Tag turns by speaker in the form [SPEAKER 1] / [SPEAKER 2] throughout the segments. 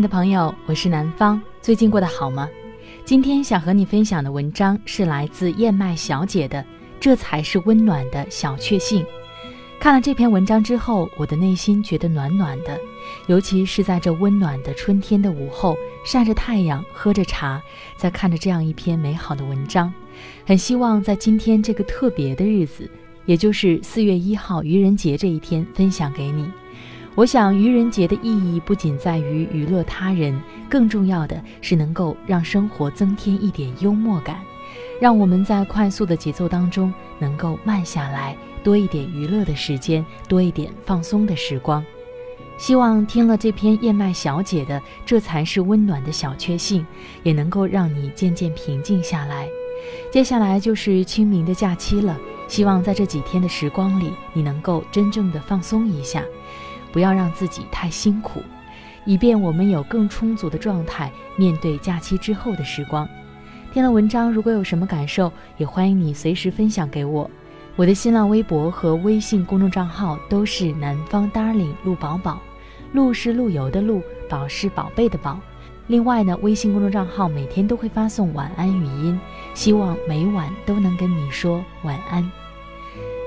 [SPEAKER 1] 的朋友，我是南方，最近过得好吗？今天想和你分享的文章是来自燕麦小姐的《这才是温暖的小确幸》。看了这篇文章之后，我的内心觉得暖暖的，尤其是在这温暖的春天的午后，晒着太阳，喝着茶，在看着这样一篇美好的文章，很希望在今天这个特别的日子，也就是四月一号愚人节这一天，分享给你。我想，愚人节的意义不仅在于娱乐他人，更重要的是能够让生活增添一点幽默感，让我们在快速的节奏当中能够慢下来。多一点娱乐的时间，多一点放松的时光。希望听了这篇燕麦小姐的《这才是温暖的小确幸》，也能够让你渐渐平静下来。接下来就是清明的假期了，希望在这几天的时光里，你能够真正的放松一下，不要让自己太辛苦，以便我们有更充足的状态面对假期之后的时光。听了文章，如果有什么感受，也欢迎你随时分享给我。我的新浪微博和微信公众账号都是南方 darling 陆宝宝，陆是陆游的陆，宝是宝贝的宝。另外呢，微信公众账号每天都会发送晚安语音，希望每晚都能跟你说晚安。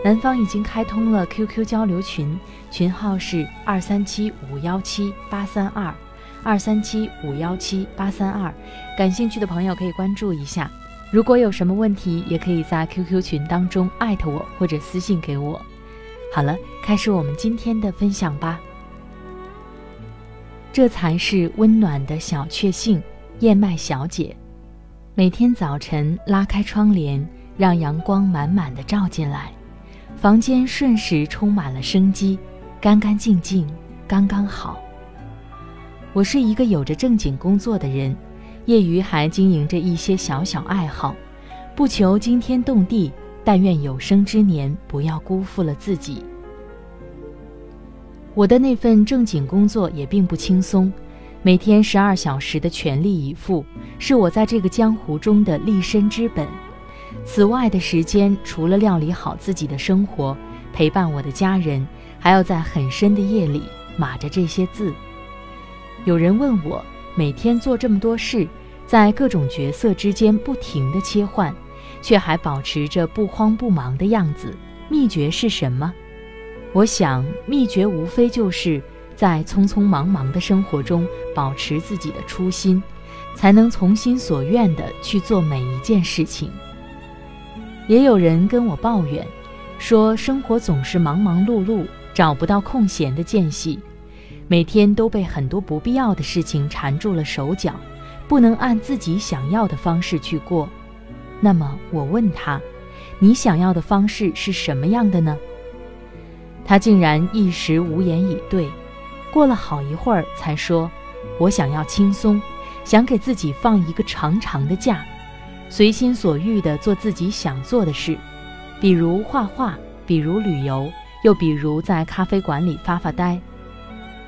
[SPEAKER 1] 南方已经开通了 QQ 交流群，群号是二三七五幺七八三二，二三七五幺七八三二，感兴趣的朋友可以关注一下。如果有什么问题，也可以在 QQ 群当中艾特我或者私信给我。好了，开始我们今天的分享吧。这才是温暖的小确幸。燕麦小姐，每天早晨拉开窗帘，让阳光满满的照进来，房间瞬时充满了生机，干干净净，刚刚好。我是一个有着正经工作的人。业余还经营着一些小小爱好，不求惊天动地，但愿有生之年不要辜负了自己。我的那份正经工作也并不轻松，每天十二小时的全力以赴，是我在这个江湖中的立身之本。此外的时间，除了料理好自己的生活，陪伴我的家人，还要在很深的夜里码着这些字。有人问我。每天做这么多事，在各种角色之间不停地切换，却还保持着不慌不忙的样子，秘诀是什么？我想，秘诀无非就是在匆匆忙忙的生活中保持自己的初心，才能从心所愿地去做每一件事情。也有人跟我抱怨，说生活总是忙忙碌碌，找不到空闲的间隙。每天都被很多不必要的事情缠住了手脚，不能按自己想要的方式去过。那么我问他：“你想要的方式是什么样的呢？”他竟然一时无言以对，过了好一会儿才说：“我想要轻松，想给自己放一个长长的假，随心所欲地做自己想做的事，比如画画，比如旅游，又比如在咖啡馆里发发呆。”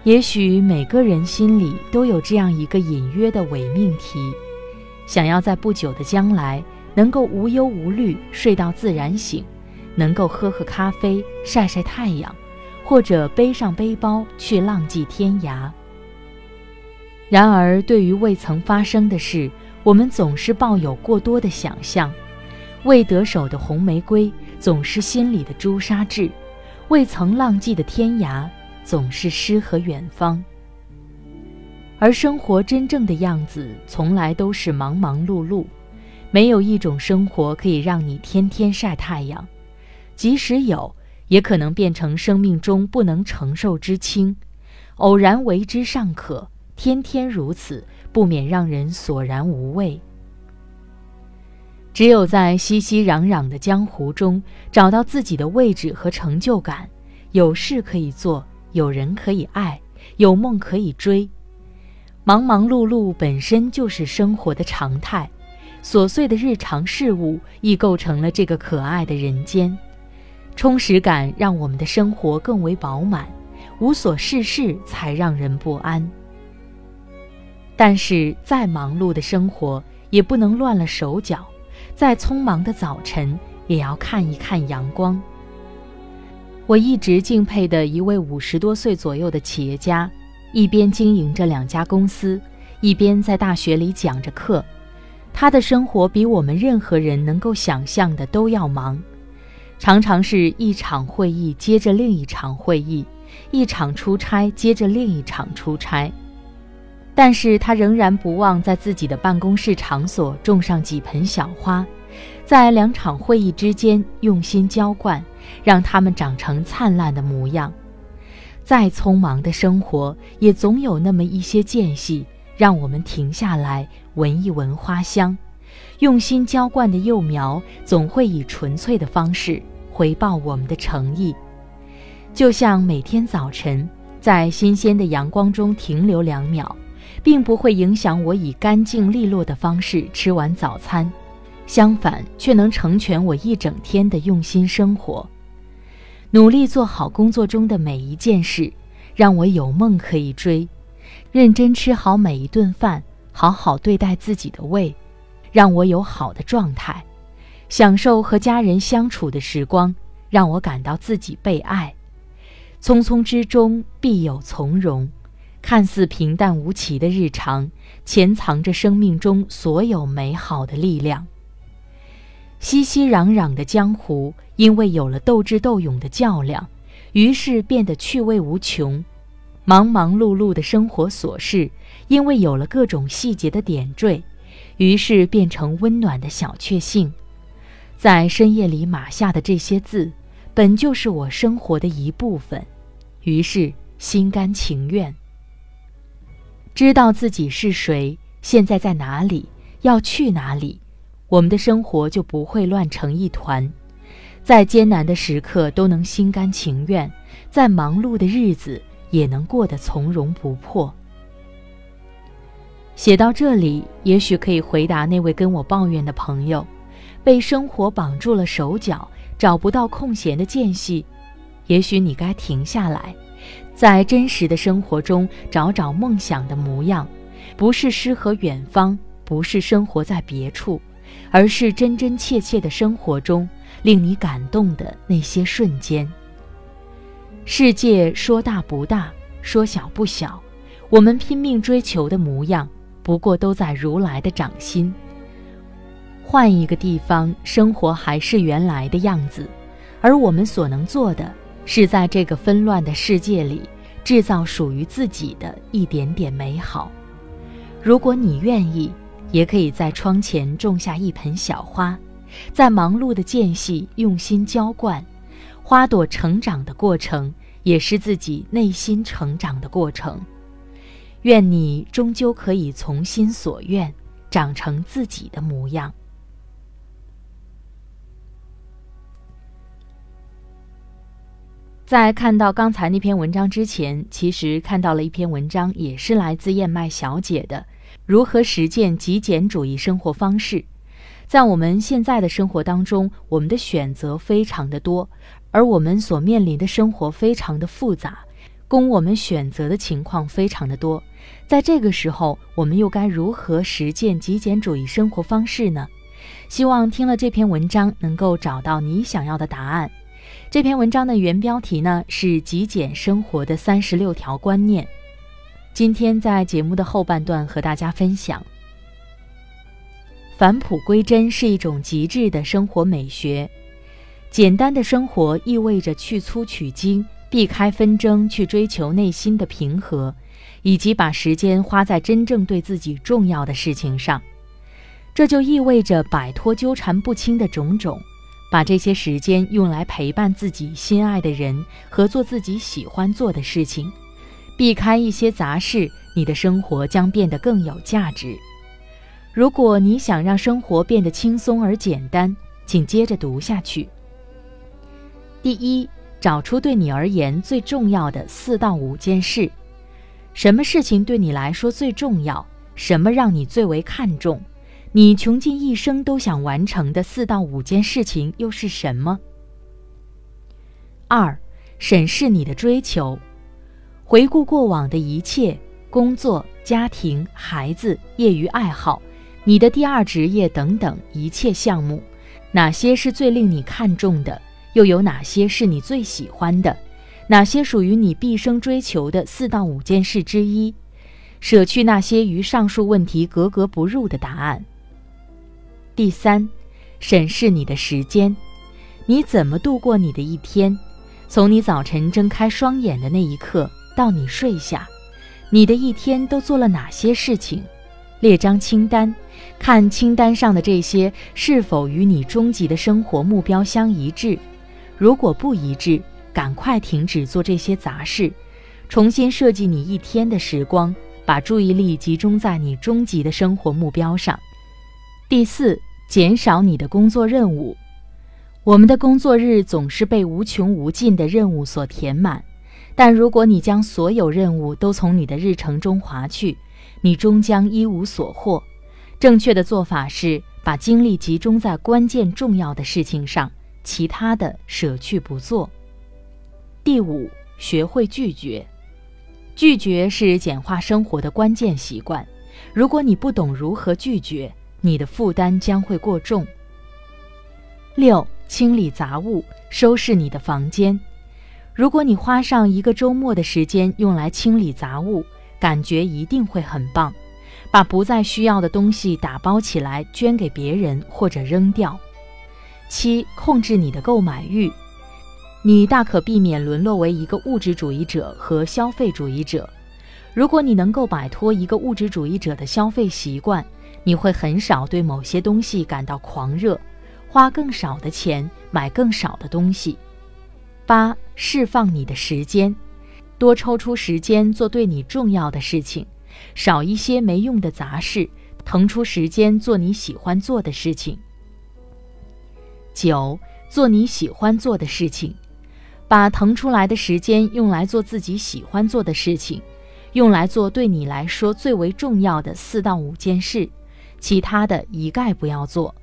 [SPEAKER 1] 也许每个人心里都有这样一个隐约的伪命题，想要在不久的将来能够无忧无虑睡到自然醒，能够喝喝咖啡晒晒太阳，或者背上背包去浪迹天涯。然而，对于未曾发生的事，我们总是抱有过多的想象，未得手的红玫瑰总是心里的朱砂痣，未曾浪迹的天涯总是诗和远方。而生活真正的样子，从来都是忙忙碌碌，没有一种生活可以让你天天晒太阳，即使有，也可能变成生命中不能承受之轻。偶然为之尚可，天天如此。不免让人索然无味。只有在熙熙攘攘的江湖中找到自己的位置和成就感，有事可以做，有人可以爱，有梦可以追。忙忙碌碌本身就是生活的常态，琐碎的日常事物亦构成了这个可爱的人间。充实感让我们的生活更为饱满，无所事事才让人不安。但是，再忙碌的生活也不能乱了手脚；再匆忙的早晨，也要看一看阳光。我一直敬佩的一位五十多岁左右的企业家，一边经营着两家公司，一边在大学里讲着课。他的生活比我们任何人能够想象的都要忙，常常是一场会议接着另一场会议，一场出差接着另一场出差。但是他仍然不忘在自己的办公室场所种上几盆小花，在两场会议之间用心浇灌，让它们长成灿烂的模样。再匆忙的生活，也总有那么一些间隙，让我们停下来闻一闻花香。用心浇灌的幼苗，总会以纯粹的方式回报我们的诚意。就像每天早晨，在新鲜的阳光中停留两秒。并不会影响我以干净利落的方式吃完早餐，相反，却能成全我一整天的用心生活。努力做好工作中的每一件事，让我有梦可以追；认真吃好每一顿饭，好好对待自己的胃，让我有好的状态；享受和家人相处的时光，让我感到自己被爱。匆匆之中必有从容。看似平淡无奇的日常，潜藏着生命中所有美好的力量。熙熙攘攘的江湖，因为有了斗智斗勇的较量，于是变得趣味无穷；忙忙碌碌的生活琐事，因为有了各种细节的点缀，于是变成温暖的小确幸。在深夜里码下的这些字，本就是我生活的一部分，于是心甘情愿。知道自己是谁，现在在哪里，要去哪里，我们的生活就不会乱成一团。再艰难的时刻都能心甘情愿，再忙碌的日子也能过得从容不迫。写到这里，也许可以回答那位跟我抱怨的朋友：被生活绑住了手脚，找不到空闲的间隙。也许你该停下来。在真实的生活中找找梦想的模样，不是诗和远方，不是生活在别处，而是真真切切的生活中令你感动的那些瞬间。世界说大不大，说小不小，我们拼命追求的模样，不过都在如来的掌心。换一个地方，生活还是原来的样子，而我们所能做的。是在这个纷乱的世界里，制造属于自己的一点点美好。如果你愿意，也可以在窗前种下一盆小花，在忙碌的间隙用心浇灌。花朵成长的过程，也是自己内心成长的过程。愿你终究可以从心所愿，长成自己的模样。在看到刚才那篇文章之前，其实看到了一篇文章，也是来自燕麦小姐的《如何实践极简主义生活方式》。在我们现在的生活当中，我们的选择非常的多，而我们所面临的生活非常的复杂，供我们选择的情况非常的多。在这个时候，我们又该如何实践极简主义生活方式呢？希望听了这篇文章，能够找到你想要的答案。这篇文章的原标题呢是“极简生活的三十六条观念”。今天在节目的后半段和大家分享。返璞归真是一种极致的生活美学。简单的生活意味着去粗取精，避开纷争，去追求内心的平和，以及把时间花在真正对自己重要的事情上。这就意味着摆脱纠缠不清的种种，把这些时间用来陪伴自己心爱的人和做自己喜欢做的事情，避开一些杂事，你的生活将变得更有价值。如果你想让生活变得轻松而简单，请接着读下去。第一，找出对你而言最重要的四到五件事。什么事情对你来说最重要？什么让你最为看重？你穷尽一生都想完成的四到五件事情又是什么？二，审视你的追求，回顾过往的一切：工作、家庭、孩子、业余爱好、你的第二职业等等一切项目，哪些是最令你看重的？又有哪些是你最喜欢的？哪些属于你毕生追求的四到五件事之一？舍去那些与上述问题格格不入的答案。第三，审视你的时间，你怎么度过你的一天？从你早晨睁开双眼的那一刻到你睡下，你的一天都做了哪些事情？列张清单，看清单上的这些是否与你终极的生活目标相一致。如果不一致，赶快停止做这些杂事，重新设计你一天的时光，把注意力集中在你终极的生活目标上。第四，减少你的工作任务。我们的工作日总是被无穷无尽的任务所填满，但如果你将所有任务都从你的日程中划去，你终将一无所获。正确的做法是把精力集中在关键重要的事情上。其他的舍去不做。第五，学会拒绝。拒绝是简化生活的关键习惯。如果你不懂如何拒绝，你的负担将会过重。六，清理杂物，收拾你的房间。如果你花上一个周末的时间用来清理杂物，感觉一定会很棒。把不再需要的东西打包起来，捐给别人或者扔掉。七，控制你的购买欲，你大可避免沦落为一个物质主义者和消费主义者。如果你能够摆脱一个物质主义者的消费习惯，你会很少对某些东西感到狂热，花更少的钱买更少的东西。八，释放你的时间，多抽出时间做对你重要的事情，少一些没用的杂事，腾出时间做你喜欢做的事情。九，做你喜欢做的事情，把腾出来的时间用来做自己喜欢做的事情，用来做对你来说最为重要的四到五件事，其他的一概不要做。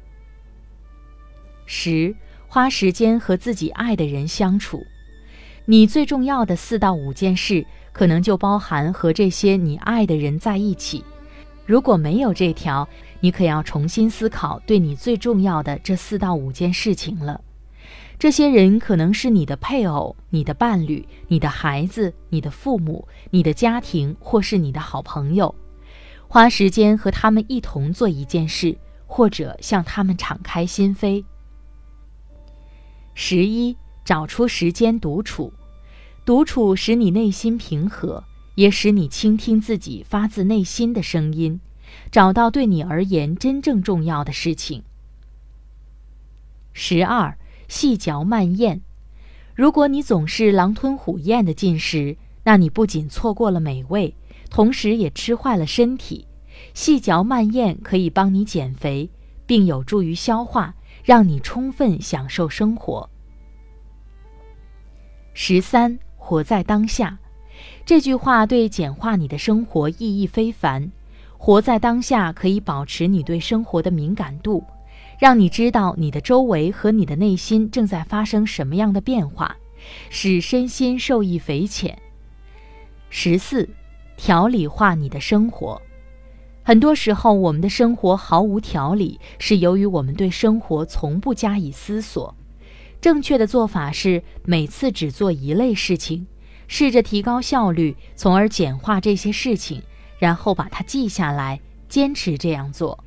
[SPEAKER 1] 十，花时间和自己爱的人相处，你最重要的四到五件事，可能就包含和这些你爱的人在一起。如果没有这条，你可要重新思考对你最重要的这四到五件事情了。这些人可能是你的配偶、你的伴侣、你的孩子、你的父母、你的家庭，或是你的好朋友。花时间和他们一同做一件事，或者向他们敞开心扉。十一，找出时间独处，独处使你内心平和。也使你倾听自己发自内心的声音，找到对你而言真正重要的事情。十二，细嚼慢咽。如果你总是狼吞虎咽的进食，那你不仅错过了美味，同时也吃坏了身体。细嚼慢咽可以帮你减肥，并有助于消化，让你充分享受生活。十三，活在当下。这句话对简化你的生活意义非凡。活在当下可以保持你对生活的敏感度，让你知道你的周围和你的内心正在发生什么样的变化，使身心受益匪浅。十四，条理化你的生活。很多时候，我们的生活毫无条理，是由于我们对生活从不加以思索。正确的做法是每次只做一类事情。试着提高效率，从而简化这些事情，然后把它记下来，坚持这样做。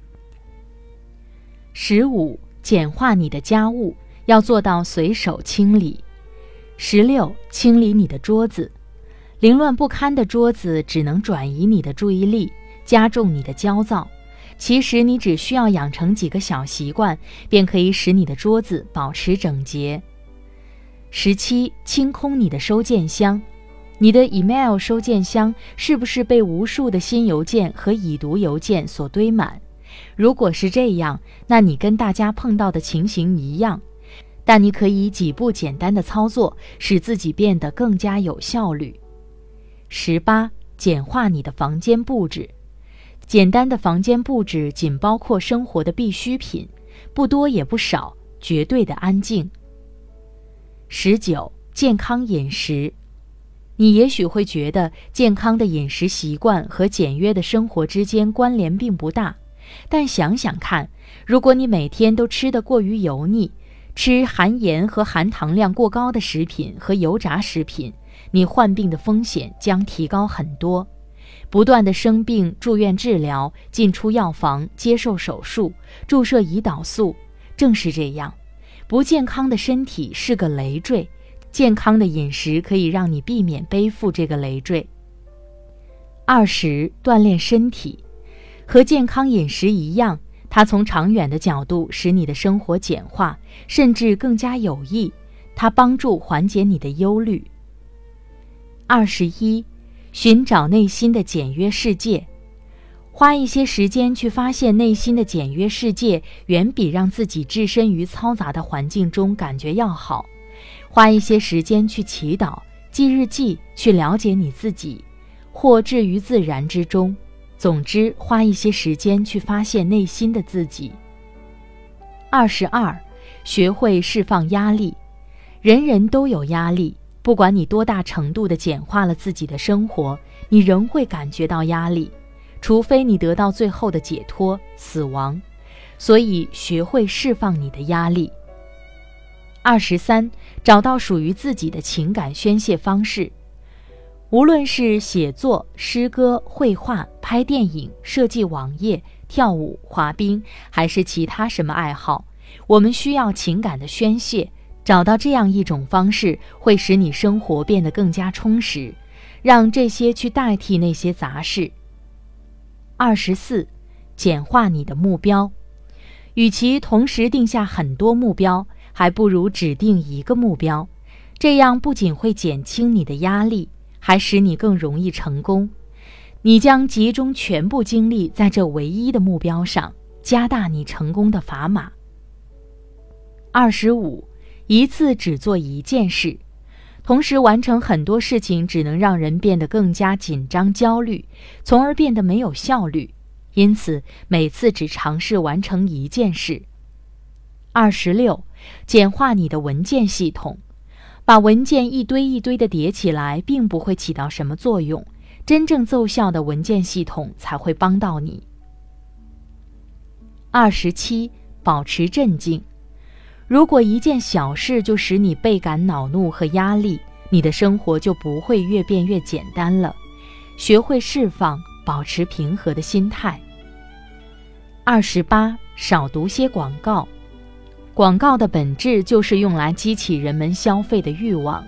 [SPEAKER 1] 十五，简化你的家务，要做到随手清理。十六，清理你的桌子，凌乱不堪的桌子只能转移你的注意力，加重你的焦躁。其实你只需要养成几个小习惯，便可以使你的桌子保持整洁。十七，清空你的收件箱，你的 email 收件箱是不是被无数的新邮件和已读邮件所堆满？如果是这样，那你跟大家碰到的情形一样。但你可以几步简单的操作，使自己变得更加有效率。十八，简化你的房间布置。简单的房间布置仅包括生活的必需品，不多也不少，绝对的安静。十九，健康饮食。你也许会觉得健康的饮食习惯和简约的生活之间关联并不大，但想想看，如果你每天都吃得过于油腻，吃含盐和含糖量过高的食品和油炸食品，你患病的风险将提高很多。不断的生病、住院治疗、进出药房、接受手术、注射胰岛素，正是这样。不健康的身体是个累赘，健康的饮食可以让你避免背负这个累赘。二十，锻炼身体，和健康饮食一样，它从长远的角度使你的生活简化，甚至更加有益。它帮助缓解你的忧虑。二十一。寻找内心的简约世界，花一些时间去发现内心的简约世界，远比让自己置身于嘈杂的环境中感觉要好。花一些时间去祈祷、记日记，去了解你自己，或置于自然之中。总之，花一些时间去发现内心的自己。二十二，学会释放压力，人人都有压力。不管你多大程度的简化了自己的生活，你仍会感觉到压力，除非你得到最后的解脱——死亡。所以，学会释放你的压力。二十三，找到属于自己的情感宣泄方式，无论是写作、诗歌、绘画、拍电影、设计网页、跳舞、滑冰，还是其他什么爱好，我们需要情感的宣泄。找到这样一种方式，会使你生活变得更加充实，让这些去代替那些杂事。二十四，简化你的目标。与其同时定下很多目标，还不如只定一个目标，这样不仅会减轻你的压力，还使你更容易成功。你将集中全部精力在这唯一的目标上，加大你成功的砝码。二十五。一次只做一件事，同时完成很多事情，只能让人变得更加紧张、焦虑，从而变得没有效率。因此，每次只尝试完成一件事。二十六，简化你的文件系统，把文件一堆一堆的叠起来，并不会起到什么作用。真正奏效的文件系统才会帮到你。二十七，保持镇静。如果一件小事就使你倍感恼怒和压力，你的生活就不会越变越简单了。学会释放，保持平和的心态。二十八，少读些广告。广告的本质就是用来激起人们消费的欲望。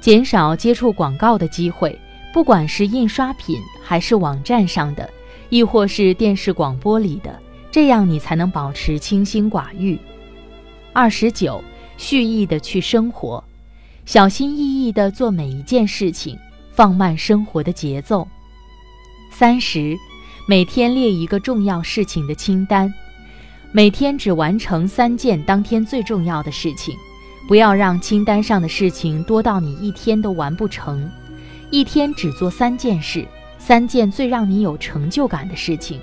[SPEAKER 1] 减少接触广告的机会，不管是印刷品，还是网站上的，亦或是电视广播里的，这样你才能保持清心寡欲。二十九，蓄意的去生活，小心翼翼的做每一件事情，放慢生活的节奏。三十，每天列一个重要事情的清单，每天只完成三件当天最重要的事情，不要让清单上的事情多到你一天都完不成。一天只做三件事，三件最让你有成就感的事情。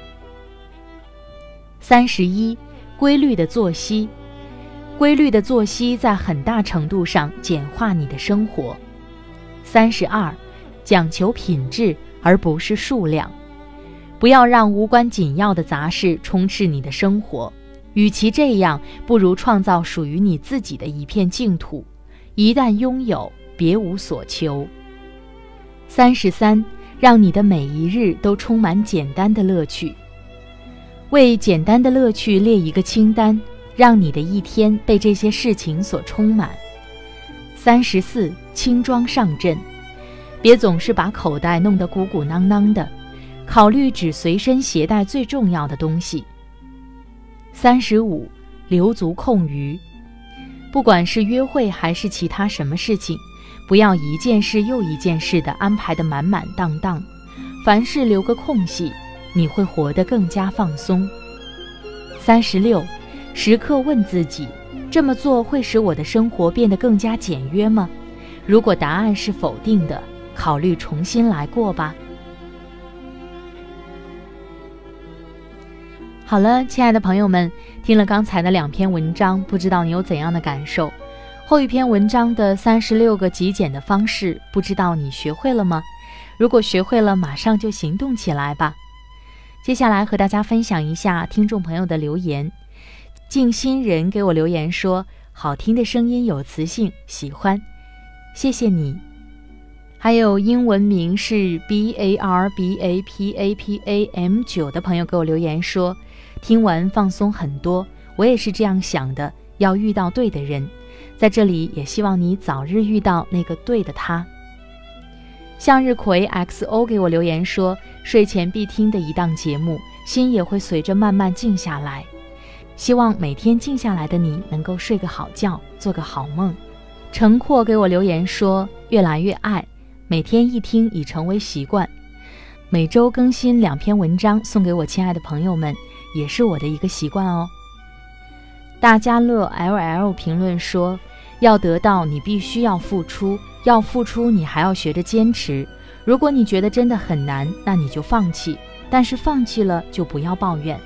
[SPEAKER 1] 三十一，规律的作息。规律的作息在很大程度上简化你的生活。三十二，讲求品质而不是数量，不要让无关紧要的杂事充斥你的生活。与其这样，不如创造属于你自己的一片净土。一旦拥有，别无所求。三十三，让你的每一日都充满简单的乐趣。为简单的乐趣列一个清单，让你的一天被这些事情所充满。三十四，轻装上阵，别总是把口袋弄得鼓鼓囊囊的，考虑只随身携带最重要的东西。三十五，留足空余，不管是约会还是其他什么事情。不要一件事又一件事的安排的满满当当，凡事留个空隙，你会活得更加放松。三十六，时刻问自己：这么做会使我的生活变得更加简约吗？如果答案是否定的，考虑重新来过吧。好了，亲爱的朋友们，听了刚才的两篇文章，不知道你有怎样的感受？后一篇文章的三十六个极简的方式，不知道你学会了吗？如果学会了，马上就行动起来吧。接下来和大家分享一下听众朋友的留言。静心人给我留言说：“好听的声音有磁性，喜欢，谢谢你。”还有英文名是 B A R B A P A P A M 九的朋友给我留言说：“听完放松很多，我也是这样想的，要遇到对的人。”在这里，也希望你早日遇到那个对的他。向日葵 XO 给我留言说：“睡前必听的一档节目，心也会随着慢慢静下来。希望每天静下来的你能够睡个好觉，做个好梦。”陈阔给我留言说：“越来越爱，每天一听已成为习惯。每周更新两篇文章送给我亲爱的朋友们，也是我的一个习惯哦。”大家乐 LL 评论说。要得到，你必须要付出；要付出，你还要学着坚持。如果你觉得真的很难，那你就放弃。但是放弃了，就不要抱怨。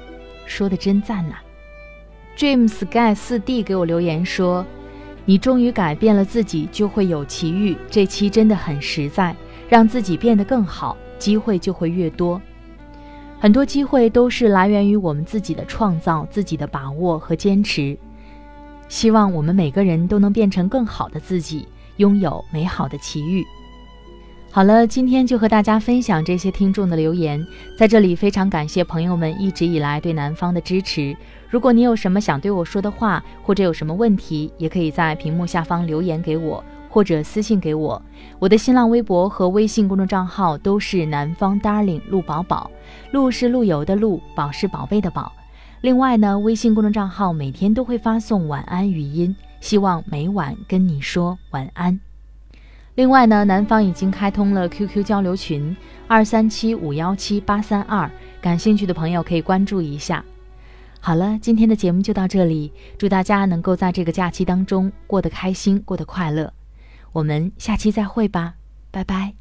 [SPEAKER 1] 说的真赞呐！Dream Sky 四 D 给我留言说：“你终于改变了自己，就会有奇遇。这期真的很实在，让自己变得更好，机会就会越多。很多机会都是来源于我们自己的创造、自己的把握和坚持。”希望我们每个人都能变成更好的自己，拥有美好的奇遇。好了，今天就和大家分享这些听众的留言，在这里非常感谢朋友们一直以来对南方的支持。如果你有什么想对我说的话，或者有什么问题，也可以在屏幕下方留言给我，或者私信给我。我的新浪微博和微信公众账号都是南方 Darling 陆宝宝，陆是陆游的陆，宝是宝贝的宝。另外呢，微信公众账号每天都会发送晚安语音，希望每晚跟你说晚安。另外呢，南方已经开通了 QQ 交流群二三七五幺七八三二，感兴趣的朋友可以关注一下。好了，今天的节目就到这里，祝大家能够在这个假期当中过得开心，过得快乐。我们下期再会吧，拜拜。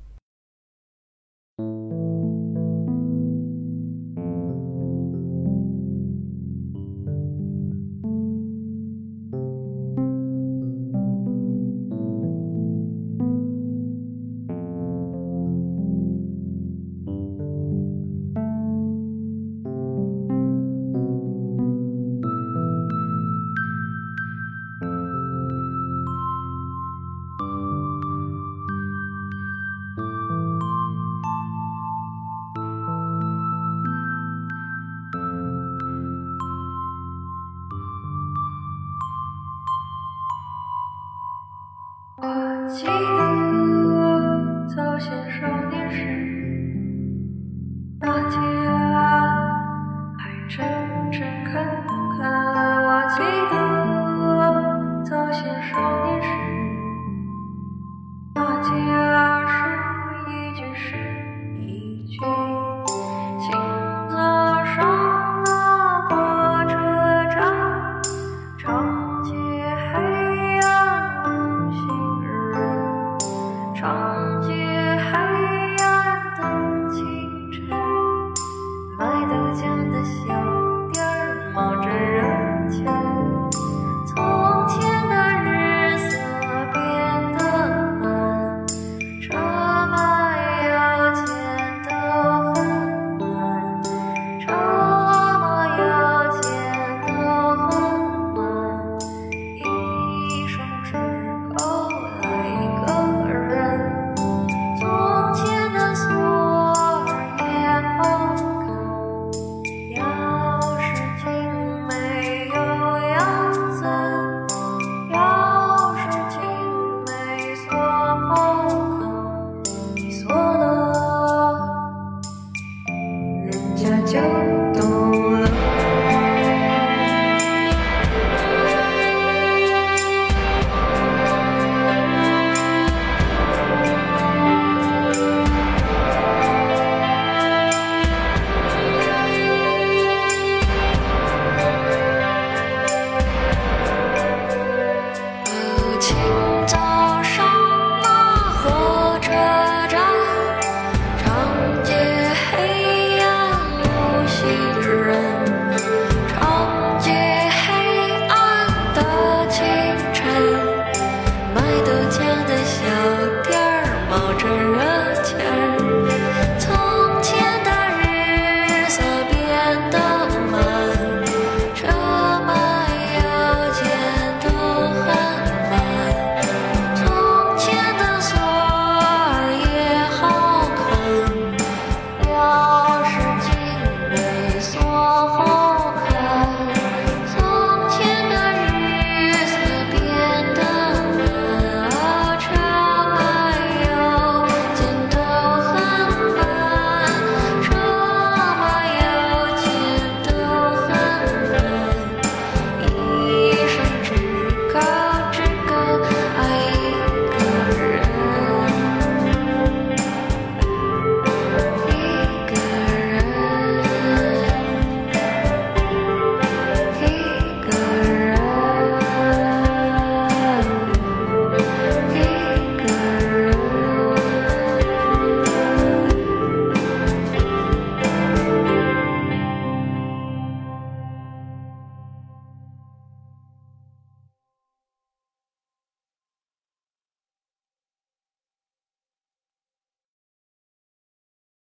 [SPEAKER 2] 记得。